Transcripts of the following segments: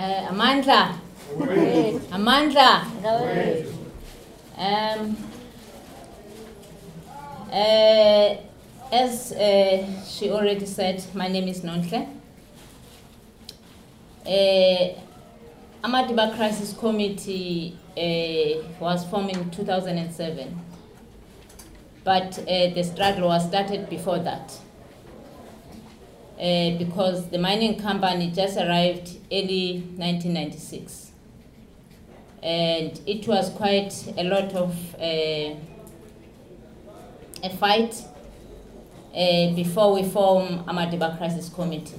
Eh, Amandla. Amandla. Um, uh, as uh, she already said, my name is Nonhle. Uh, Amadiba Crisis Committee uh, was formed in 2007, but uh, the struggle was started before that. Uh, because the mining company just arrived early 1996 and it was quite a lot of uh, a fight uh, before we form Amadiba Crisis Committee.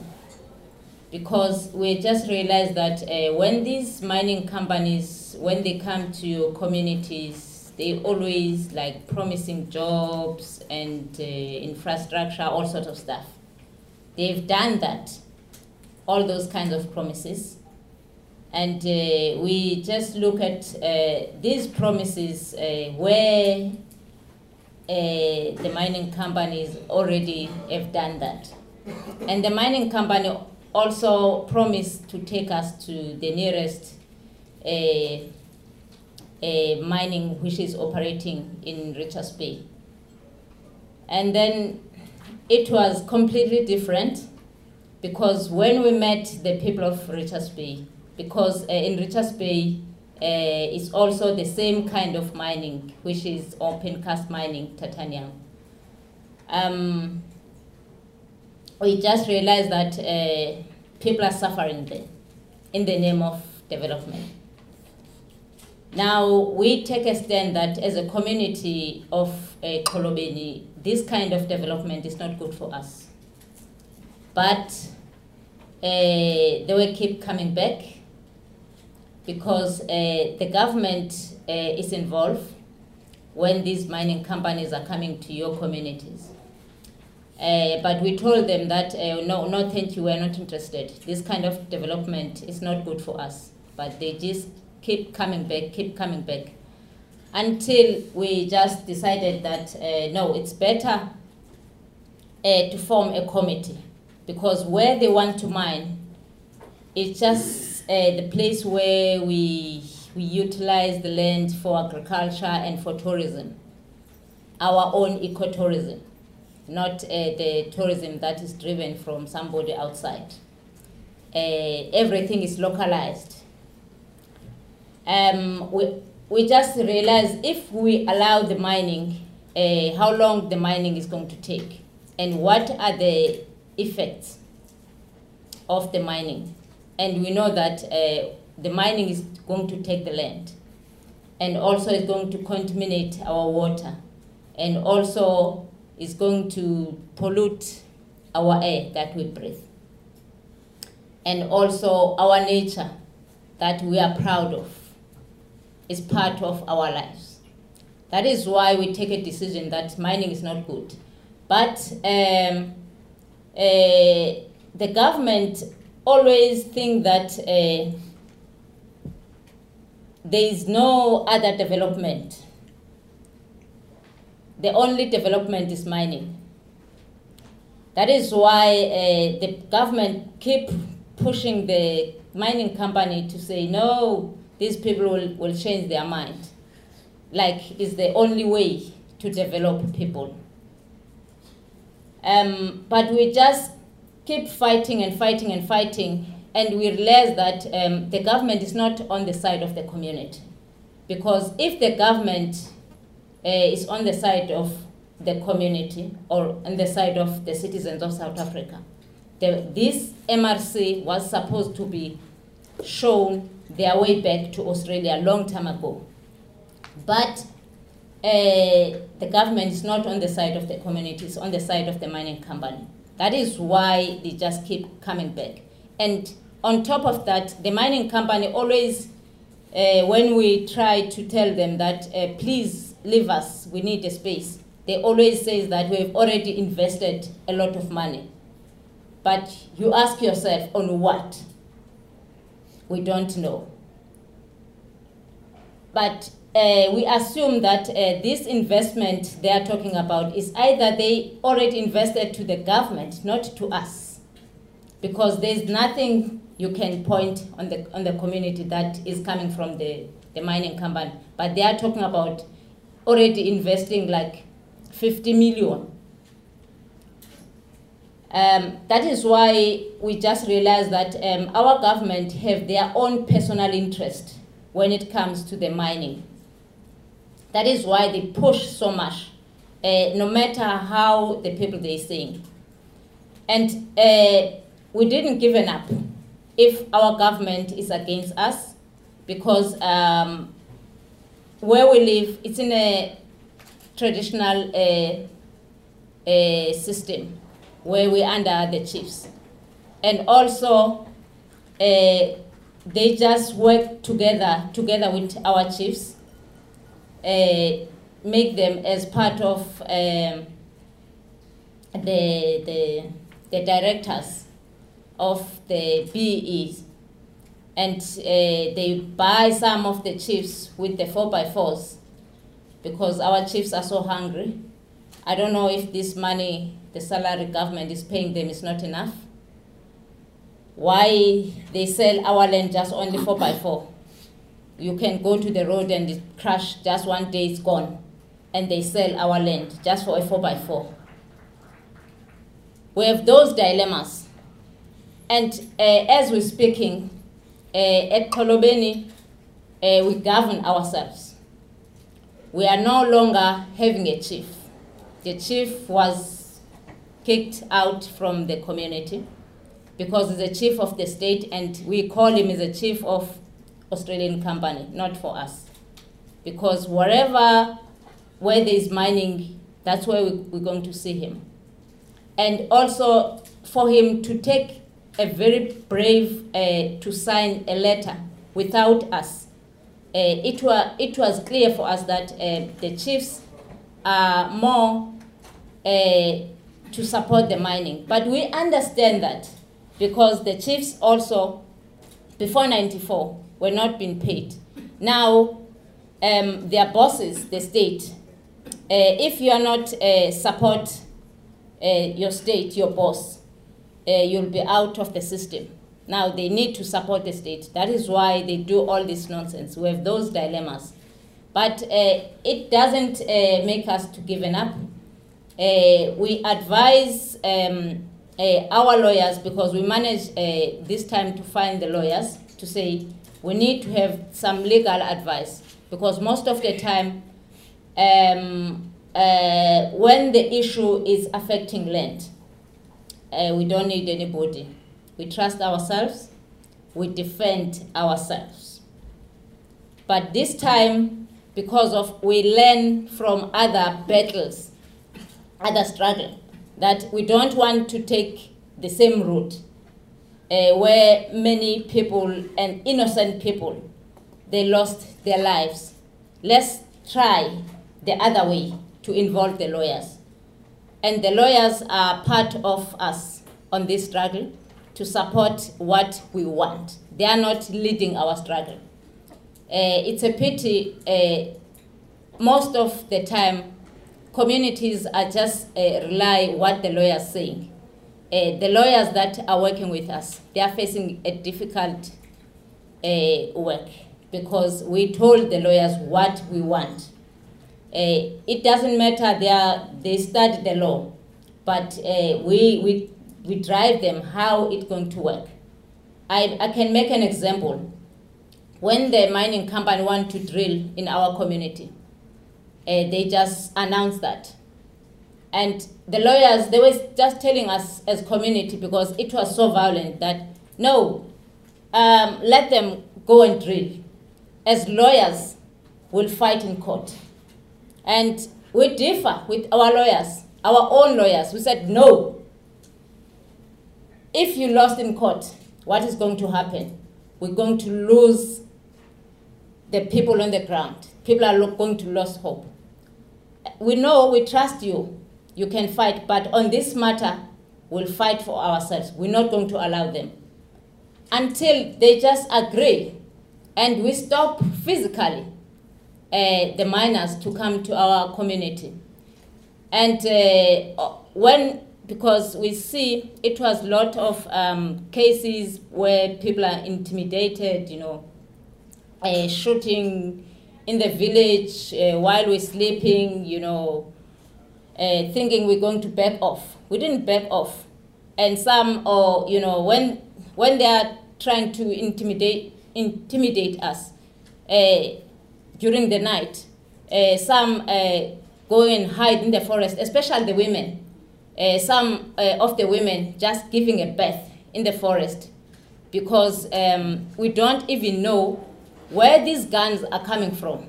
Because we just realized that uh, when these mining companies, when they come to your communities, they always like promising jobs and uh, infrastructure, all sorts of stuff. They've done that, all those kinds of promises. And uh, we just look at uh, these promises uh, where uh, the mining companies already have done that. And the mining company also promised to take us to the nearest uh, uh, mining which is operating in Richards Bay. And then it was completely different because when we met the people of Richards Bay, because uh, in Richards Bay uh, it's also the same kind of mining, which is open cast mining, titanium. Um, we just realized that uh, people are suffering there in the name of development. Now we take a stand that as a community of uh, Xolobeni, this kind of development is not good for us. But uh, they will keep coming back because uh, the government uh, is involved when these mining companies are coming to your communities. Uh, but we told them that uh, no, no, thank you, we're not interested. This kind of development is not good for us. But they just keep coming back, keep coming back, until we just decided that uh, no, it's better uh, to form a committee because where they want to mine, it's just uh, the place where we we utilize the land for agriculture and for tourism, our own ecotourism not uh, the tourism that is driven from somebody outside. Uh, everything is localized. Um, we, we just realized if we allow the mining, uh, how long the mining is going to take, and what are the effects of the mining. And we know that uh, the mining is going to take the land, and also is going to contaminate our water, and also is going to pollute our air that we breathe. And also our nature that we are proud of is part of our lives. That is why we take a decision that mining is not good. But um, uh, the government always think that uh, there is no other development the only development is mining. That is why uh, the government keep pushing the mining company to say, no, these people will, will change their mind. Like, it's the only way to develop people. Um, but we just keep fighting and fighting and fighting, and we realize that um, the government is not on the side of the community. Because if the government uh, is on the side of the community or on the side of the citizens of South Africa. The, this MRC was supposed to be shown their way back to Australia a long time ago. But uh, the government is not on the side of the community, it's on the side of the mining company. That is why they just keep coming back. And on top of that, the mining company always, uh, when we try to tell them that, uh, please leave us, we need a space, they always say that we've already invested a lot of money. But you ask yourself, on what? We don't know. But uh, we assume that uh, this investment they are talking about is either they already invested to the government, not to us. Because there's nothing you can point on the on the community that is coming from the, the mining company. But they are talking about already investing like 50 million. Um, that is why we just realized that um, our government have their own personal interest when it comes to the mining. That is why they push so much, uh, no matter how the people they sing. And uh, we didn't give up if our government is against us because um, where we live, it's in a traditional uh, uh, system where we're under the chiefs. And also, uh, they just work together, together with our chiefs, uh, make them as part of um, the, the, the directors of the BEEs. And uh, they buy some of the chiefs with the 4x4s because our chiefs are so hungry. I don't know if this money the salary government is paying them is not enough. Why they sell our land just only 4x4? You can go to the road and it crash just one day, it's gone. And they sell our land just for a 4x4. We have those dilemmas. And uh, as we're speaking, uh, at Xolobeni, uh, we govern ourselves. We are no longer having a chief. The chief was kicked out from the community because he's the chief of the state and we call him as a chief of Australian company, not for us. Because wherever where there is mining, that's where we, we're going to see him. And also for him to take a very brave uh, to sign a letter without us. Uh, it, was, it was clear for us that uh, the chiefs are more uh, to support the mining. But we understand that because the chiefs also, before 94, were not being paid. Now, um, their bosses, the state, uh, if you are not uh, support uh, your state, your boss, uh, you'll be out of the system. Now they need to support the state. That is why they do all this nonsense. We have those dilemmas. But uh, it doesn't uh, make us to give up. Uh, we advise um, uh, our lawyers because we manage uh, this time to find the lawyers to say we need to have some legal advice because most of the time um, when the issue is affecting land, uh, we don't need anybody. We trust ourselves, we defend ourselves. But this time, because of we learn from other battles, other struggle, that we don't want to take the same route uh, where many people and innocent people, they lost their lives. Let's try the other way to involve the lawyers. And the lawyers are part of us on this struggle to support what we want. They are not leading our struggle. Uh, it's a pity, uh, most of the time, communities are just uh, rely what the lawyers saying. Uh, the lawyers that are working with us, they are facing a difficult uh, work because we told the lawyers what we want. Uh, it doesn't matter they, are, they study the law, but uh, we, we, we drive them how it's going to work. I, I can make an example. When the mining company want to drill in our community, uh, they just announced that. And the lawyers, they were just telling us as community because it was so violent that, no, um, let them go and drill. As lawyers, we'll fight in court. And we differ with our lawyers, our own lawyers. We said, no. If you lost in court, what is going to happen? We're going to lose the people on the ground. People are going to lose hope. We know, we trust you. You can fight, but on this matter, we'll fight for ourselves. We're not going to allow them. Until they just agree and we stop physically uh, the miners to come to our community. And uh, when, because we see it was a lot of um, cases where people are intimidated, you know, uh, shooting in the village uh, while we're sleeping, you know, uh, thinking we're going to back off. We didn't back off. And some, or, you know, when, when they are trying to intimidate, intimidate us uh, during the night, uh, some uh, go and hide in the forest, especially the women. Uh, some of the women just giving a birth in the forest because um, we don't even know where these guns are coming from.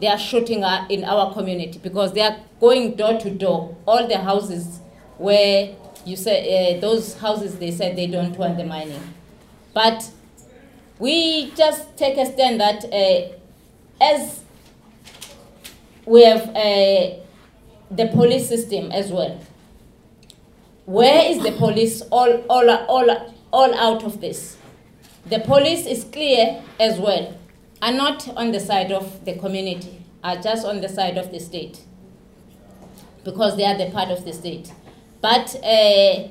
They are shooting in our community because they are going door to door, all the houses where you say uh, those houses they said they don't want the mining. But we just take a stand that uh, as we have uh, the police system as well. Where is the police all, all, all, all out of this? The police is clear as well, are not on the side of the community, are just on the side of the state, because they are the part of the state. But uh,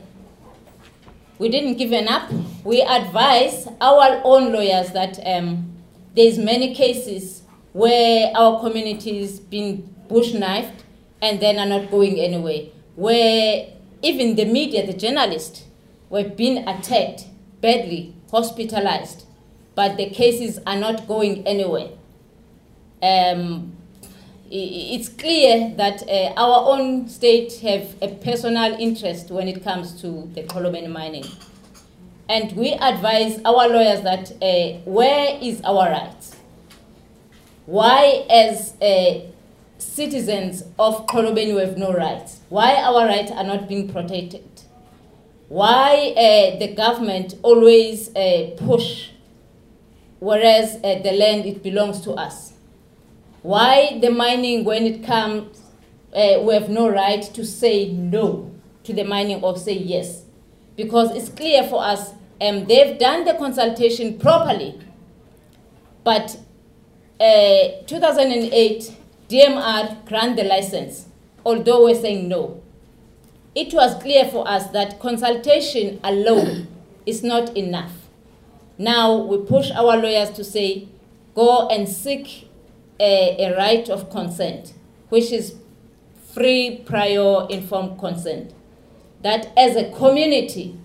we didn't give up. We advise our own lawyers that um, there's many cases where our communities been bush knifed and then are not going anywhere. Where even the media, the journalists, were being attacked badly, hospitalized, but the cases are not going anywhere. Um, it's clear that uh, our own state have a personal interest when it comes to the Xolomane mining. And we advise our lawyers that uh, where is our rights? Why, as uh, citizens of Xolomane, we have no rights? Why our rights are not being protected? Why uh, the government always uh, push, whereas uh, the land, it belongs to us? Why the mining, when it comes, uh, we have no right to say no to the mining or say yes? Because it's clear for us, um, they've done the consultation properly, but uh, 2008, DMR grant the license, although we're saying no. It was clear for us that consultation alone is not enough. Now we push our lawyers to say, go and seek a, a right of consent, which is free, prior, informed consent. That as a community,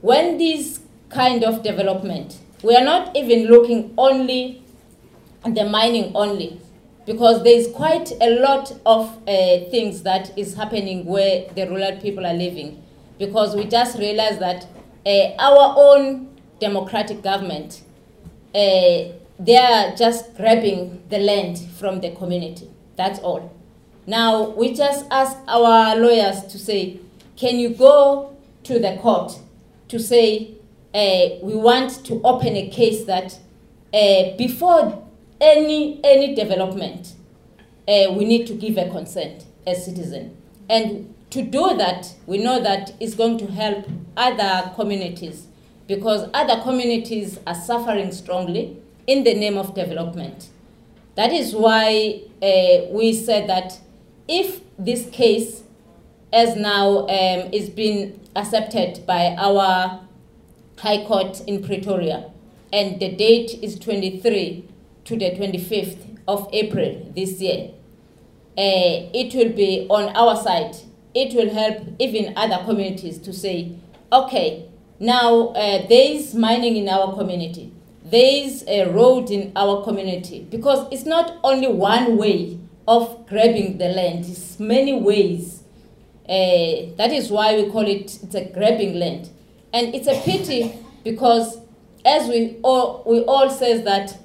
when these kind of development, we are not even looking only at the mining only because there is quite a lot of uh, things that is happening where the rural people are living because we just realized that uh, our own democratic government uh, they are just grabbing the land from the community that's all now we just ask our lawyers to say can you go to the court to say uh, we want to open a case that uh, before any, any development, we need to give a consent as citizen. And to do that, we know that it's going to help other communities because other communities are suffering strongly in the name of development. That is why uh, we said that if this case, as now um, is being accepted by our High Court in Pretoria, and the date is 23 to the 25th of April this year. Uh, it will be on our side. It will help even other communities to say, okay, now uh, there is mining in our community. There is a road in our community. Because it's not only one way of grabbing the land, it's many ways. Uh, that is why we call it it's a grabbing land. And it's a pity because as we all, we all says that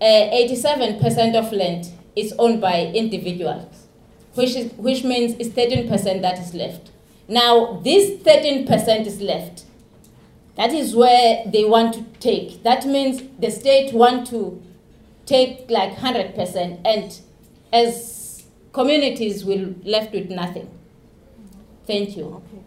87% uh, of land is owned by individuals, which, is, which means it's 13% that is left. Now, this 13% is left. That is where they want to take. That means the state want to take like 100% and as communities will left with nothing. Thank you. Okay.